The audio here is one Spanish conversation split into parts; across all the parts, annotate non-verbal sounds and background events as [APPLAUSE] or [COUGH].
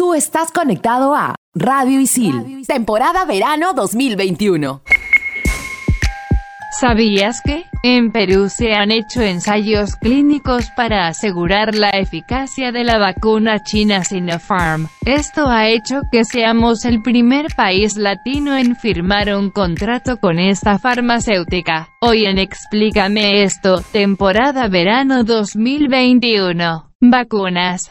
Tú estás conectado a Radio Isil, temporada verano 2021. ¿Sabías que? En Perú se han hecho ensayos clínicos para asegurar la eficacia de la vacuna china Sinopharm. Esto ha hecho que seamos el primer país latino en firmar un contrato con esta farmacéutica. Hoy en Explícame esto, temporada verano 2021. Vacunas.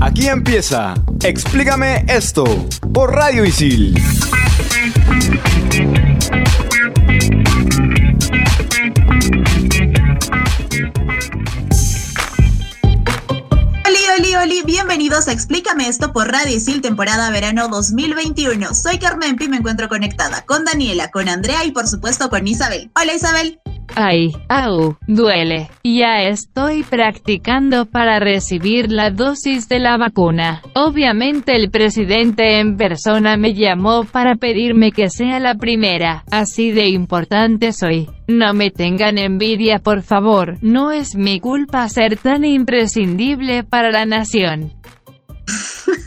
Aquí empieza Explícame esto por Radio Isil. Oli, bienvenidos a Explícame esto por Radio Isil, temporada verano 2021. Soy Carmen Pi, me encuentro conectada con Daniela, con Andrea y por supuesto con Isabel. Hola Isabel. Ay, au, duele. Ya estoy practicando para recibir la dosis de la vacuna. Obviamente el presidente en persona me llamó para pedirme que sea la primera. Así de importante soy. No me tengan envidia por favor. No es mi culpa ser tan imprescindible para la nación. [LAUGHS]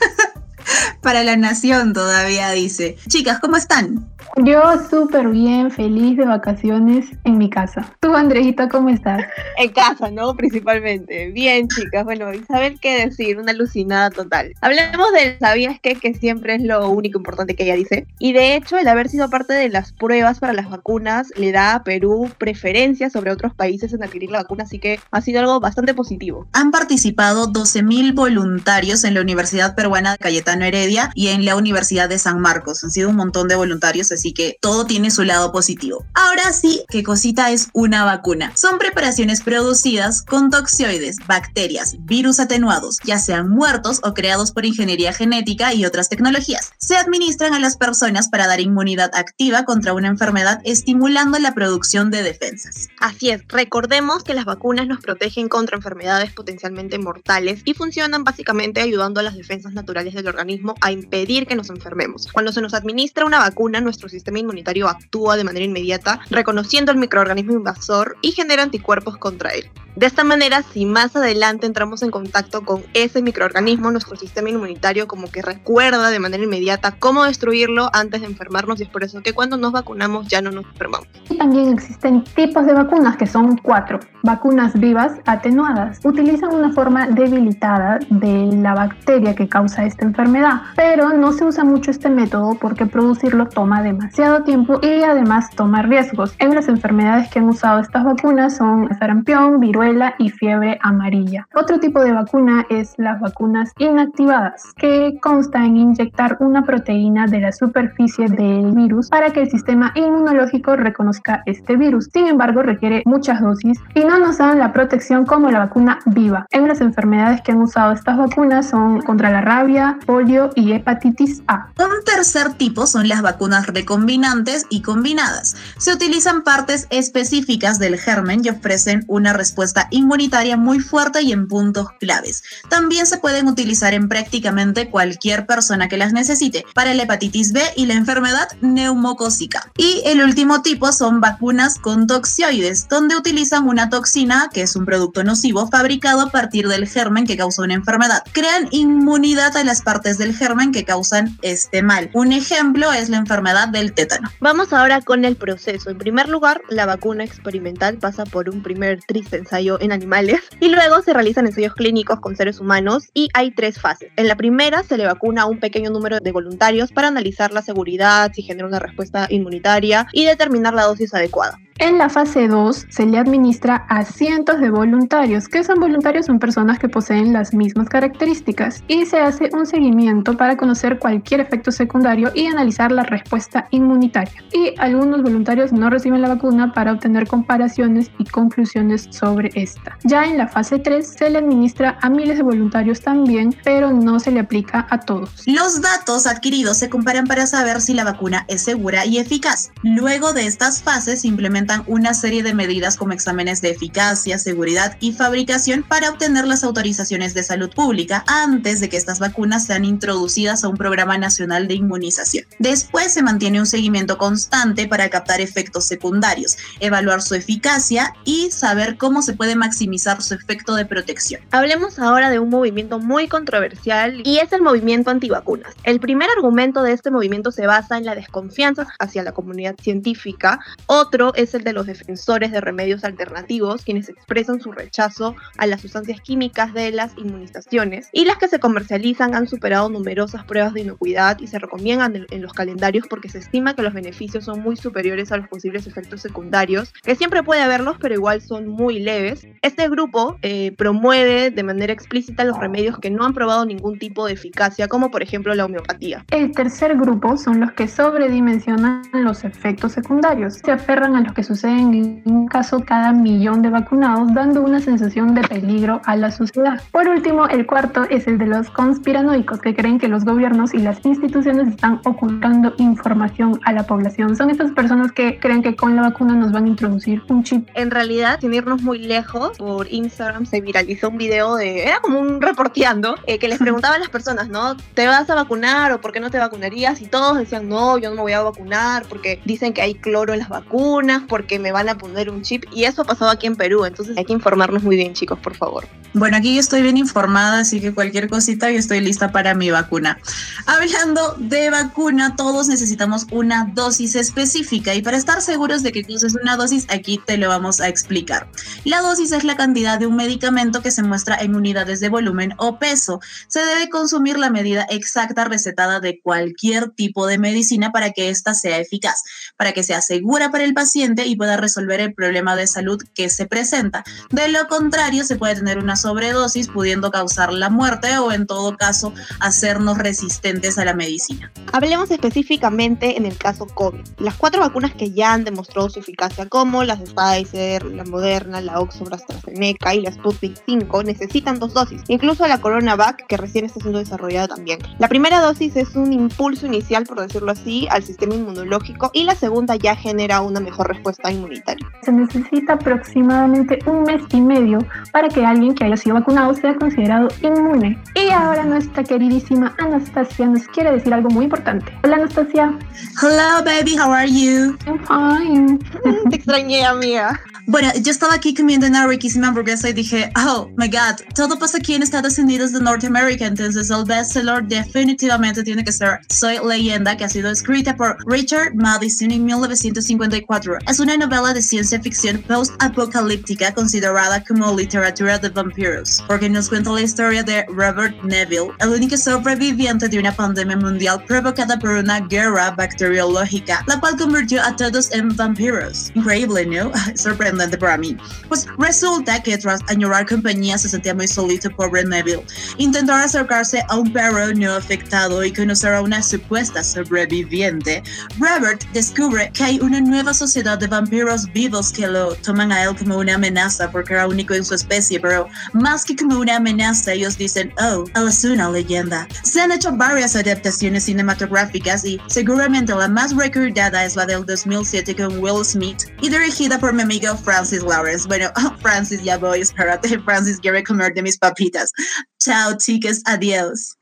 Para la nación todavía dice. Chicas, ¿cómo están? Yo súper bien, feliz de vacaciones en mi casa. ¿Tú, Andreita, cómo estás? En casa, ¿no? Principalmente. Bien, chicas. Bueno, Isabel, qué decir, una alucinada total. Hablemos del ¿sabías qué? Que siempre es lo único importante que ella dice. Y de hecho, el haber sido parte de las pruebas para las vacunas le da a Perú preferencia sobre otros países en adquirir la vacuna, así que ha sido algo bastante positivo. Han participado 12.000 voluntarios en la Universidad Peruana de Cayetano Heredia y en la Universidad de San Marcos. Han sido un montón de voluntarios, así que todo tiene su lado positivo. Ahora sí, ¿qué cosita es una vacuna? Son preparaciones producidas con toxioides, bacterias, virus atenuados, ya sean muertos o creados por ingeniería genética y otras tecnologías. Se administran a las personas para dar inmunidad activa contra una enfermedad, estimulando la producción de defensas. Así es, recordemos que las vacunas nos protegen contra enfermedades potencialmente mortales y funcionan básicamente ayudando a las defensas naturales del organismo a impedir que nos enfermemos. Cuando se nos administra una vacuna, nuestro sistema inmunitario actúa de manera inmediata, reconociendo el microorganismo invasor y genera anticuerpos contra él. De esta manera, si más adelante entramos en contacto con ese microorganismo, nuestro sistema inmunitario como que recuerda de manera inmediata cómo destruirlo antes de enfermarnos y es por eso que cuando nos vacunamos ya no nos enfermamos. Y también existen tipos de vacunas que son cuatro. Vacunas vivas atenuadas. Utilizan una forma debilitada de la bacteria que causa esta enfermedad, pero no se usa mucho este método porque producirlo toma demasiado tiempo y además toma riesgos. En las enfermedades que han usado estas vacunas son sarampión, viruela, y fiebre amarilla. Otro tipo de vacuna es las vacunas inactivadas, que consta en inyectar una proteína de la superficie del virus para que el sistema inmunológico reconozca este virus. Sin embargo, requiere muchas dosis y no nos dan la protección como la vacuna viva. En las enfermedades que han usado estas vacunas son contra la rabia, polio y hepatitis A. Un tercer tipo son las vacunas recombinantes y combinadas. Se utilizan partes específicas del germen y ofrecen una respuesta inmunitaria muy fuerte y en puntos claves. También se pueden utilizar en prácticamente cualquier persona que las necesite para la hepatitis B y la enfermedad neumocócica. Y el último tipo son vacunas con toxioides, donde utilizan una toxina, que es un producto nocivo, fabricado a partir del germen que causa una enfermedad. Crean inmunidad a las partes del germen que causan este mal. Un ejemplo es la enfermedad del tétano. Vamos ahora con el proceso. En primer lugar, la vacuna experimental pasa por un primer triste ensayo en animales [LAUGHS] y luego se realizan ensayos clínicos con seres humanos y hay tres fases. En la primera se le vacuna a un pequeño número de voluntarios para analizar la seguridad, si genera una respuesta inmunitaria y determinar la dosis adecuada. En la fase 2 se le administra a cientos de voluntarios. que son voluntarios? Son personas que poseen las mismas características y se hace un seguimiento para conocer cualquier efecto secundario y analizar la respuesta inmunitaria. Y algunos voluntarios no reciben la vacuna para obtener comparaciones y conclusiones sobre esta. Ya en la fase 3 se le administra a miles de voluntarios también, pero no se le aplica a todos. Los datos adquiridos se comparan para saber si la vacuna es segura y eficaz. Luego de estas fases se implementan una serie de medidas como exámenes de eficacia, seguridad y fabricación para obtener las autorizaciones de salud pública antes de que estas vacunas sean introducidas a un programa nacional de inmunización. Después se mantiene un seguimiento constante para captar efectos secundarios, evaluar su eficacia y saber cómo se puede maximizar su efecto de protección. Hablemos ahora de un movimiento muy controversial y es el movimiento antivacunas. El primer argumento de este movimiento se basa en la desconfianza hacia la comunidad científica. Otro es el de los defensores de remedios alternativos, quienes expresan su rechazo a las sustancias químicas de las inmunizaciones. Y las que se comercializan han superado numerosas pruebas de inocuidad y se recomiendan en, los calendarios porque se estima que los beneficios son muy superiores a los posibles efectos secundarios, que siempre puede haberlos, pero igual son muy leves. Este grupo eh, promueve de manera explícita los remedios que no han probado ningún tipo de eficacia, como por ejemplo la homeopatía. El tercer grupo son los que sobredimensionan los efectos secundarios. Se aferran a los que suceden en un caso cada millón de vacunados, dando una sensación de peligro a la sociedad. Por último, el cuarto es el de los conspiranoicos, que creen que los gobiernos y las instituciones están ocultando información a la población. Son estas personas que creen que con la vacuna nos van a introducir un chip. En realidad, sin irnos muy lejos, por Instagram se viralizó un video de, era como un reporteando, eh, que les [LAUGHS] preguntaba a las personas, ¿no? ¿Te vas a vacunar o por qué no te vacunarías? Y todos decían, no, yo no me voy a vacunar porque dicen que hay cloro en las vacunas, porque me van a poner un chip. Y eso ha pasado aquí en Perú, entonces hay que informarnos muy bien, chicos, por favor. Bueno, aquí estoy bien informada, así que cualquier cosita yo estoy lista para mi vacuna. Hablando de vacuna, todos necesitamos una dosis específica y para estar seguros de que es una dosis, aquí te lo vamos a explicar. La dosis es la cantidad de un medicamento que se muestra en unidades de volumen o peso. Se debe consumir la medida exacta recetada de cualquier tipo de medicina para que ésta sea eficaz, para que sea segura para el paciente y pueda resolver el problema de salud que se presenta. De lo contrario, se puede tener una sobredosis pudiendo causar la muerte o en todo caso hacernos resistentes a la medicina. Hablemos específicamente en el caso COVID. Las cuatro vacunas que ya han demostrado su eficacia como las de Pfizer, la Moderna, la Oxford AstraZeneca y la Sputnik 5 necesitan dos dosis, incluso la CoronaVac que recién está siendo desarrollada también. La primera dosis es un impulso inicial, por decirlo así, al sistema inmunológico y la segunda ya genera una mejor respuesta inmunitaria. Se necesita aproximadamente un mes y medio para que alguien que haya sido vacunado sea considerado inmune. Y ahora nuestra queridísima Anastasia nos quiere decir algo muy importante. Hola Anastasia. Hello baby, how are you? I'm fine. [LAUGHS] Te extrañé, amiga. Bueno, yo estaba aquí comiendo una riquísima hamburguesa y dije, oh my god, todo pasa aquí en Estados Unidos de Norteamérica, entonces el bestseller definitivamente tiene que ser Soy Leyenda, que ha sido escrita por Richard Madison en 1954. Es una novela de ciencia ficción post-apocalíptica considerada como literatura de vampiros, porque nos cuenta la historia de Robert Neville, el único sobreviviente de una pandemia mundial provocada por una guerra bacteriológica, la cual convirtió a todos en vampiros. Increíble, ¿no? [LAUGHS] Sorprendente para mí. Pues resulta que tras añorar compañía se sentía muy solito pobre Neville. Intentó acercarse a un perro no afectado y conocer a una supuesta sobreviviente. Robert descubre que hay una nueva sociedad de vampiros vivos que lo toman a él como una amenaza porque era único en su especie, pero más que como una amenaza, ellos dicen, oh, él es una leyenda. Se han hecho varias adaptaciones cinematográficas y seguramente la más recordada es la del 2007 con Will Smith y dirigida por mi amigo Francis Lawrence. Bueno, [LAUGHS] Francis, ya voy, espérate. [LAUGHS] Francis quiere comer de mis papitas. Chao, chicas, adiós.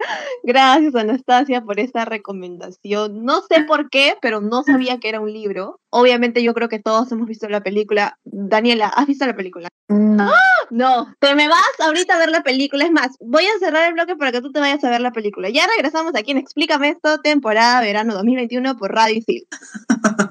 Gracias, Anastasia, por esta recomendación. No sé por qué, pero no sabía que era un libro. Obviamente, yo creo que todos hemos visto la película. Daniela, ¿has visto la película? No. ¡Ah! No, te me vas ahorita a ver la película. Es más, voy a cerrar el bloque para que tú te vayas a ver la película. Ya regresamos aquí en Explícame esto, temporada verano 2021 por Radio Isil. [LAUGHS]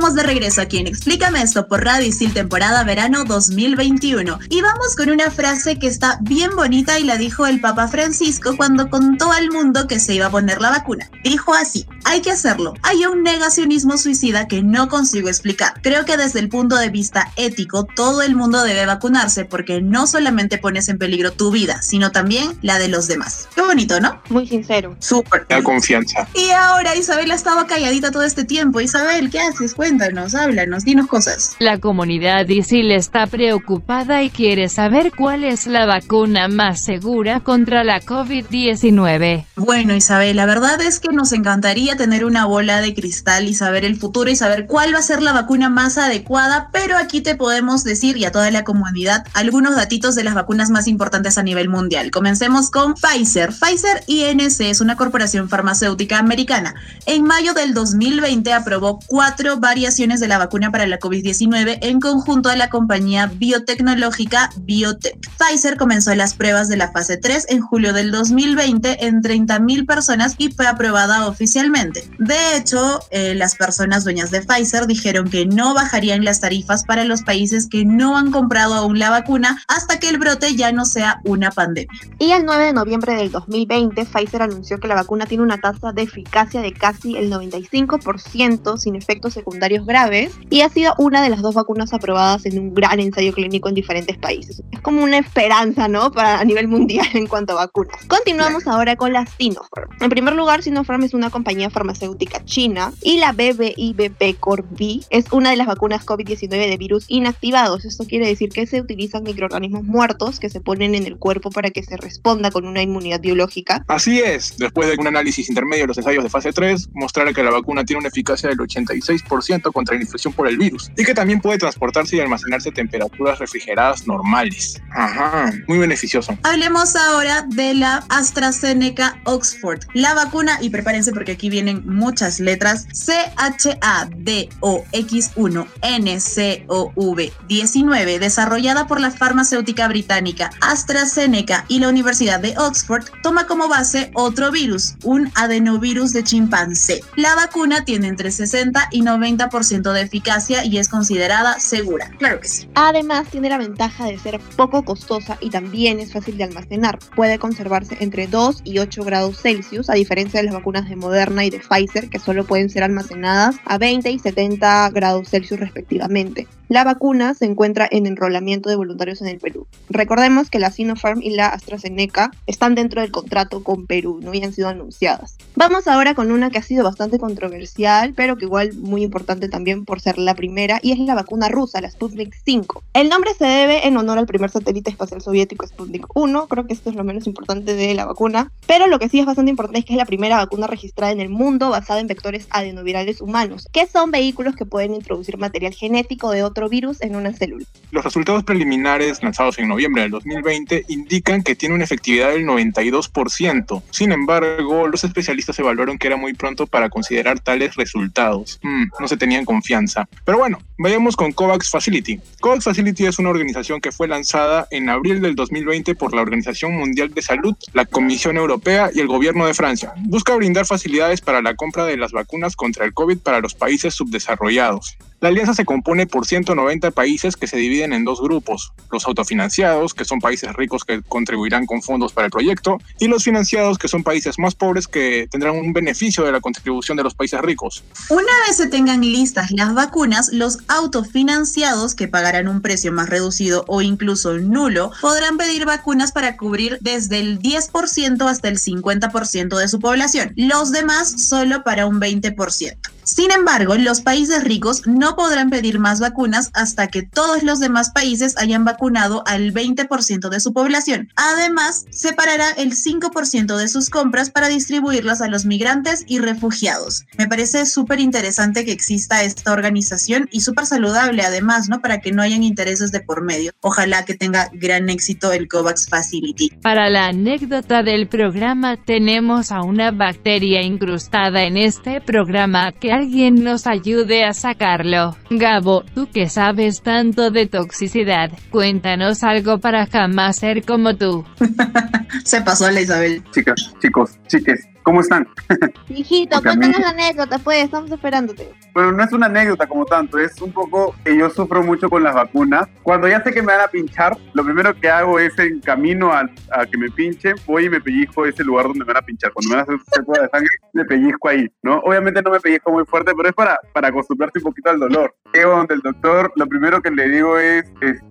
Estamos de regreso aquí en Explícame esto por Radio Isil temporada verano 2021. Y vamos con una frase que está bien bonita y la dijo el Papa Francisco cuando contó al mundo que se iba a poner la vacuna. Dijo así, hay que hacerlo. Hay un negacionismo suicida que no consigo explicar. Creo que desde el punto de vista ético, todo el mundo debe vacunarse porque no solamente pones en peligro tu vida, sino también la de los demás. Qué bonito, ¿no? Muy sincero. Súper. Da confianza. Y ahora Isabel ha estado calladita todo este tiempo. Isabel, ¿qué haces? Cuéntanos, háblanos, dinos cosas. La comunidad ISIL está preocupada y quiere saber cuál es la vacuna más segura contra la COVID-19. Bueno, Isabel, la verdad es que nos encantaría tener una bola de cristal y saber el futuro y saber cuál va a ser la vacuna más adecuada, pero aquí te podemos decir y a toda la comunidad algunos datitos de las vacunas más importantes a nivel mundial. Comencemos con Pfizer. Pfizer INC es una corporación farmacéutica americana. En mayo del 2020 aprobó cuatro variaciones de la vacuna para la COVID-19 en conjunto a la compañía biotecnológica Biotech. Pfizer comenzó las pruebas de la fase 3 en julio del 2020 en 30.000 personas y fue aprobada oficialmente. De hecho, eh, las personas dueñas de Pfizer dijeron que no bajarían las tarifas para los países que no han comprado aún la vacuna hasta que el brote ya no sea una pandemia. Y el 9 de noviembre del 2020, Pfizer anunció que la vacuna tiene una tasa de eficacia de casi el 95% sin efectos secundarios graves y ha sido una de las dos vacunas aprobadas en un gran ensayo clínico en diferentes países. Es como una esperanza, ¿no? Para a nivel mundial en cuanto a vacunas. Continuamos ahora con la Sinopharm. En primer lugar, Sinopharm es una compañía farmacéutica china y la BBIBP Corv es una de las vacunas COVID-19 de virus inactivados. Esto quiere decir que se utilizan microorganismos muertos que se ponen en el cuerpo para que se responda con una inmunidad biológica. Así es, después de un análisis intermedio de los ensayos de fase 3, mostraron que la vacuna tiene una eficacia del 86% contra la infección por el virus y que también puede transportarse y almacenarse a temperaturas refrigeradas normales. Ajá, muy beneficioso. Hablemos ahora de la AstraZeneca Oxford. La vacuna, y prepárense porque aquí vienen muchas letras, CHADOX1NCOV19, desarrollada por la farmacéutica británica AstraZeneca y la Universidad de Oxford, toma como base otro virus, un adenovirus de chimpancé. La vacuna tiene entre 60 y 90% de eficacia y es considerada segura. Claro que sí. Además, tiene la ventaja de ser poco costosa y también es fácil de almacenar. Puede conservarse entre 2 y 8 grados Celsius, a diferencia de las vacunas de Moderna y de Pfizer, que solo pueden ser almacenadas a 20 y 70 grados Celsius respectivamente. La vacuna se encuentra en enrolamiento de voluntarios en el Perú. Recordemos que la Sinopharm y la AstraZeneca están dentro del contrato con Perú, ¿no? Y han sido anunciadas. Vamos ahora con una que ha sido bastante controversial, pero que igual muy importante también por ser la primera, y es la vacuna rusa, la Sputnik 5. El nombre se debe en honor al primer satélite espacial soviético Sputnik 1, creo que esto es lo menos importante de la vacuna, pero lo que sí es bastante importante es que es la primera vacuna registrada en el mundo basada en vectores adenovirales humanos, que son vehículos que pueden introducir material genético de otro virus en una célula. Los resultados preliminares lanzados en noviembre del 2020 indican que tiene una efectividad del 92%. Sin embargo, los especialistas evaluaron que era muy pronto para considerar tales resultados. Mm, no se tenían confianza. Pero bueno, vayamos con COVAX Facility. COVAX Facility es una organización que fue lanzada en abril del 2020 por la Organización Mundial de Salud, la Comisión Europea y el Gobierno de Francia. Busca brindar facilidades para la compra de las vacunas contra el COVID para los países subdesarrollados. La alianza se compone por 190 países que se dividen en dos grupos, los autofinanciados, que son países ricos que contribuirán con fondos para el proyecto, y los financiados, que son países más pobres que tendrán un beneficio de la contribución de los países ricos. Una vez se tengan listas las vacunas, los autofinanciados, que pagarán un precio más reducido o incluso nulo, podrán pedir vacunas para cubrir desde el 10% hasta el 50% de su población, los demás solo para un 20%. Sin embargo, los países ricos no podrán pedir más vacunas hasta que todos los demás países hayan vacunado al 20% de su población. Además, separará el 5% de sus compras para distribuirlas a los migrantes y refugiados. Me parece súper interesante que exista esta organización y súper saludable además, ¿no? Para que no hayan intereses de por medio. Ojalá que tenga gran éxito el COVAX Facility. Para la anécdota del programa tenemos a una bacteria incrustada en este programa que alguien nos ayude a sacarlo. Gabo, tú que sabes tanto de toxicidad, cuéntanos algo para jamás ser como tú. [LAUGHS] Se pasó a la Isabel. Chicas, chicos, chiques, ¿Cómo están? [LAUGHS] Hijito, a mí- cuéntanos la anécdota, pues, estamos esperándote. Bueno, no es una anécdota como tanto, es un poco que yo sufro mucho con las vacunas. Cuando ya sé que me van a pinchar, lo primero que hago es en camino a, a que me pinchen, voy y me pellizco ese lugar donde me van a pinchar. Cuando me van a hacer prueba de sangre, me pellizco ahí, ¿no? Obviamente no me pellizco muy fuerte, pero es para, para acostumbrarse un poquito al dolor. Llego donde el doctor, lo primero que le digo es, este,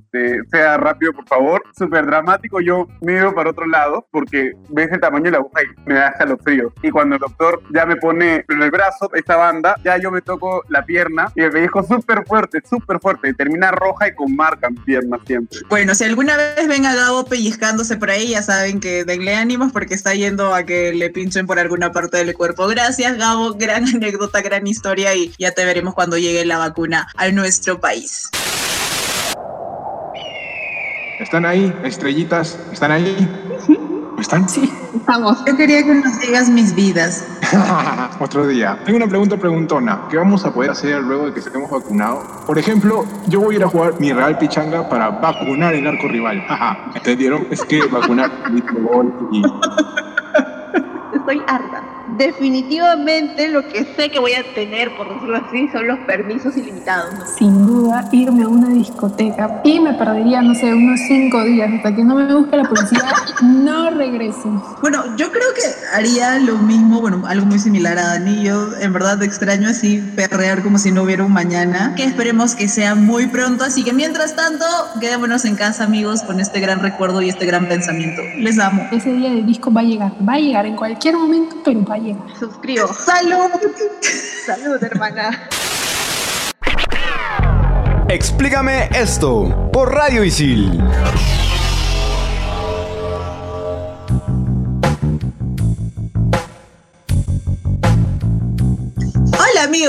sea rápido, por favor. Súper dramático, yo miro para otro lado porque ves el tamaño de la aguja y me da frío. Y cuando el doctor ya me pone en el brazo esta banda, ya yo me toco la pierna y me pellizco súper fuerte, súper fuerte. Termina roja y con marca en pierna siempre. Bueno, si alguna vez ven a Gabo pellizcándose por ahí, ya saben que denle ánimos porque está yendo a que le pinchen por alguna parte del cuerpo. Gracias, Gabo. Gran [LAUGHS] anécdota, gran historia y ya te veremos cuando llegue la vacuna a nuestro país. ¿Están ahí? Estrellitas, ¿están ahí? ¿Están? Sí, estamos. Yo quería que nos digas mis vidas. [LAUGHS] Otro día. Tengo una pregunta preguntona. ¿Qué vamos a poder hacer luego de que estemos vacunados? Por ejemplo, yo voy a ir a jugar mi Real Pichanga para vacunar el arco rival. Ajá. ¿Entendieron? Es que vacunar [LAUGHS] y Estoy harta. Definitivamente lo que sé que voy a tener, por decirlo así, son los permisos ilimitados. ¿no? Sin duda, irme a una discoteca y me perdería, no sé, unos cinco días hasta que no me busque la policía, no regreso. Bueno, yo creo que haría lo mismo, bueno, algo muy similar a Dani. Yo en verdad extraño así perrear como si no hubiera un mañana, que esperemos que sea muy pronto. Así que mientras tanto, quedémonos en casa, amigos, con este gran recuerdo y este gran pensamiento. Les amo. Ese día de disco va a llegar, va a llegar en cualquier momento, pero va a Suscribo. ¡Salud! [LAUGHS] Salud, hermana. Explícame esto por Radio Isil.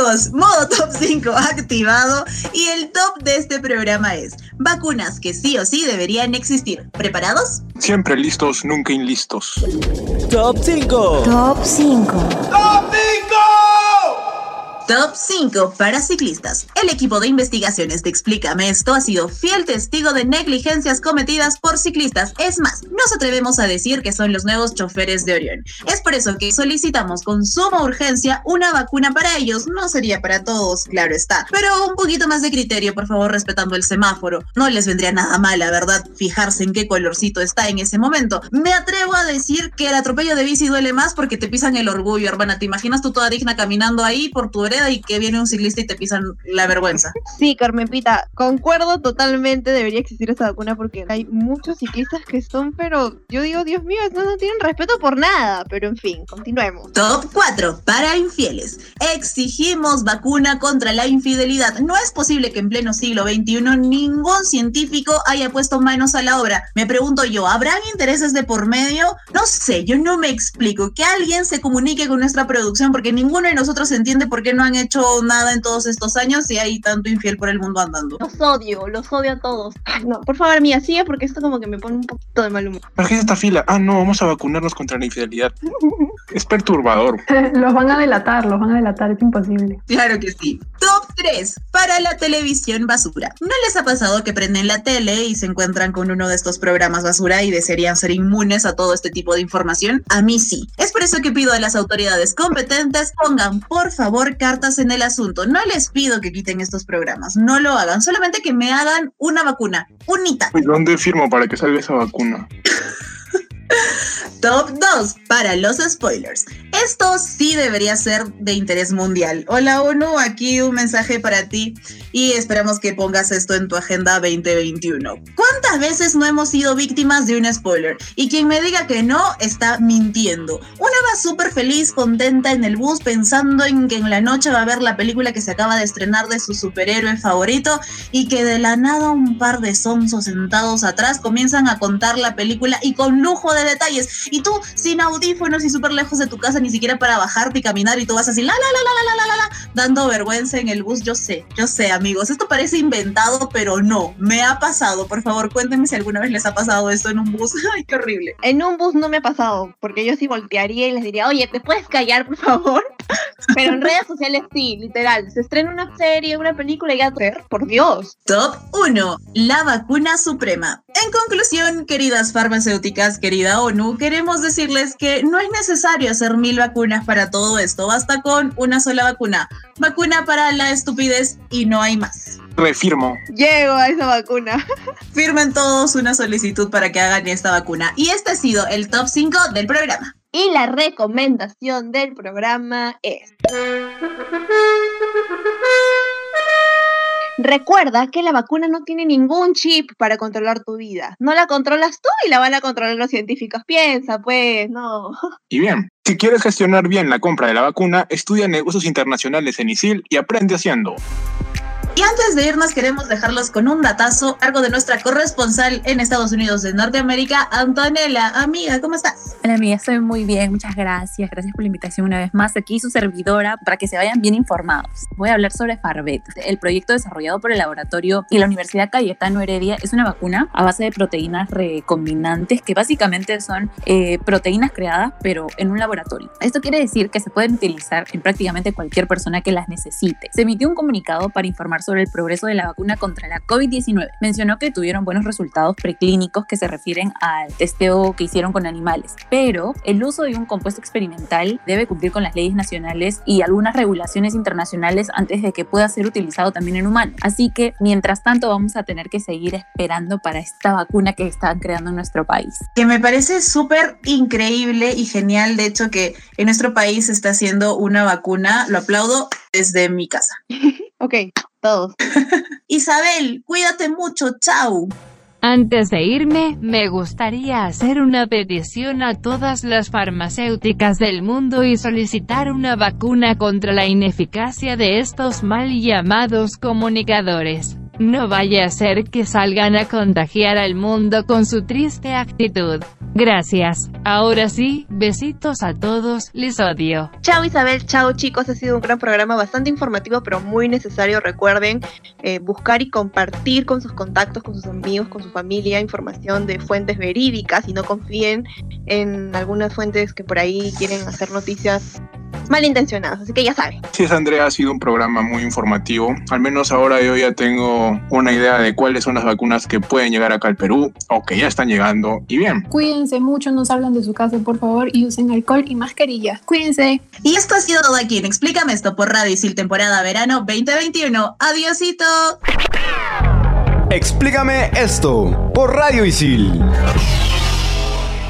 Amigos, modo top 5 activado y el top de este programa es vacunas que sí o sí deberían existir. ¿Preparados? Siempre listos, nunca inlistos. Top 5. Top 5. Top 5 para ciclistas. El equipo de investigaciones de Explícame esto ha sido fiel testigo de negligencias cometidas por ciclistas. Es más, nos atrevemos a decir que son los nuevos choferes de Orión. Es por eso que solicitamos con suma urgencia una vacuna para ellos. No sería para todos, claro está. Pero un poquito más de criterio, por favor, respetando el semáforo. No les vendría nada mal, la verdad, fijarse en qué colorcito está en ese momento. Me atrevo a decir que el atropello de bici duele más porque te pisan el orgullo, hermana. ¿Te imaginas tú toda digna caminando ahí por tu y que viene un ciclista y te pisan la vergüenza? Sí, Carmen Pita, concuerdo totalmente, debería existir esa vacuna porque hay muchos ciclistas que son, pero yo digo, Dios mío, estos no tienen respeto por nada, pero en fin, continuemos. Top 4 para infieles. Exigimos vacuna contra la infidelidad. No es posible que en pleno siglo XXI ningún científico haya puesto manos a la obra. Me pregunto yo, ¿habrán intereses de por medio? No sé, yo no me explico. Que alguien se comunique con nuestra producción porque ninguno de nosotros entiende por qué no han hecho nada en todos estos años y hay tanto infiel por el mundo andando. Los odio, los odio a todos. Ay, no, por favor, mía, sigue porque esto como que me pone un poquito de mal humor. ¿Para qué es esta fila? Ah, no, vamos a vacunarnos contra la infidelidad. [LAUGHS] Es perturbador. [LAUGHS] los van a delatar, los van a delatar, es imposible. Claro que sí. Top 3 para la televisión basura. ¿No les ha pasado que prenden la tele y se encuentran con uno de estos programas basura y desearían ser inmunes a todo este tipo de información? A mí sí. Es por eso que pido a las autoridades competentes pongan por favor cartas en el asunto. No les pido que quiten estos programas, no lo hagan, solamente que me hagan una vacuna, unita. Uy, ¿Dónde firmo para que salga esa vacuna? [LAUGHS] Top 2 para los spoilers. Esto sí debería ser de interés mundial. Hola ONU, aquí un mensaje para ti y esperamos que pongas esto en tu agenda 2021. ¿Cuántas veces no hemos sido víctimas de un spoiler? Y quien me diga que no está mintiendo. Una va súper feliz, contenta en el bus pensando en que en la noche va a ver la película que se acaba de estrenar de su superhéroe favorito y que de la nada un par de sonsos sentados atrás comienzan a contar la película y con lujo de detalles. Y tú sin audífonos y súper lejos de tu casa, ni siquiera para bajarte y caminar y tú vas así, la, la, la, la, la, la, la, la, dando vergüenza en el bus. Yo sé, yo sé, amigos, esto parece inventado, pero no, me ha pasado. Por favor, cuéntenme si alguna vez les ha pasado esto en un bus. [LAUGHS] Ay, qué horrible. En un bus no me ha pasado, porque yo sí voltearía y les diría, oye, ¿te puedes callar, por favor? [LAUGHS] Pero en redes sociales sí, literal. Se estrena una serie, una película y ya, por Dios. Top 1. La vacuna suprema. En conclusión, queridas farmacéuticas, querida ONU, queremos decirles que no es necesario hacer mil vacunas para todo esto, basta con una sola vacuna. Vacuna para la estupidez y no hay más. Refirmo. Llego a esa vacuna. Firmen todos una solicitud para que hagan esta vacuna. Y este ha sido el top 5 del programa. Y la recomendación del programa es... Recuerda que la vacuna no tiene ningún chip para controlar tu vida. No la controlas tú y la van a controlar los científicos. Piensa, pues, no. Y bien, si quieres gestionar bien la compra de la vacuna, estudia negocios internacionales en ISIL y aprende haciendo. Y antes de irnos queremos dejarlos con un datazo, algo de nuestra corresponsal en Estados Unidos de Norteamérica, Antonella. Amiga, ¿cómo estás? Hola amiga, estoy muy bien, muchas gracias. Gracias por la invitación una vez más. Aquí su servidora para que se vayan bien informados. Voy a hablar sobre Farvet. El proyecto desarrollado por el laboratorio y la Universidad Cayetano Heredia es una vacuna a base de proteínas recombinantes que básicamente son eh, proteínas creadas pero en un laboratorio. Esto quiere decir que se pueden utilizar en prácticamente cualquier persona que las necesite. Se emitió un comunicado para informar sobre el progreso de la vacuna contra la COVID-19. Mencionó que tuvieron buenos resultados preclínicos que se refieren al testeo que hicieron con animales, pero el uso de un compuesto experimental debe cumplir con las leyes nacionales y algunas regulaciones internacionales antes de que pueda ser utilizado también en humanos. Así que, mientras tanto, vamos a tener que seguir esperando para esta vacuna que están creando en nuestro país. Que me parece súper increíble y genial, de hecho, que en nuestro país se está haciendo una vacuna. Lo aplaudo desde mi casa. [LAUGHS] ok, todos. [LAUGHS] Isabel, cuídate mucho, chao. Antes de irme, me gustaría hacer una petición a todas las farmacéuticas del mundo y solicitar una vacuna contra la ineficacia de estos mal llamados comunicadores. No vaya a ser que salgan a contagiar al mundo con su triste actitud. Gracias. Ahora sí, besitos a todos, les odio. Chao Isabel, chao chicos, ha sido un gran programa, bastante informativo pero muy necesario. Recuerden eh, buscar y compartir con sus contactos, con sus amigos, con su familia, información de fuentes verídicas y no confíen en algunas fuentes que por ahí quieren hacer noticias malintencionadas, así que ya saben. Sí, es Andrea, ha sido un programa muy informativo. Al menos ahora yo ya tengo una idea de cuáles son las vacunas que pueden llegar acá al Perú o que ya están llegando. Y bien. Cuídense mucho, no salgan de su casa, por favor, y usen alcohol y mascarilla. Cuídense. Y esto ha sido todo aquí en Explícame esto por Radio Isil temporada verano 2021. Adiosito. Explícame esto por Radio Isil.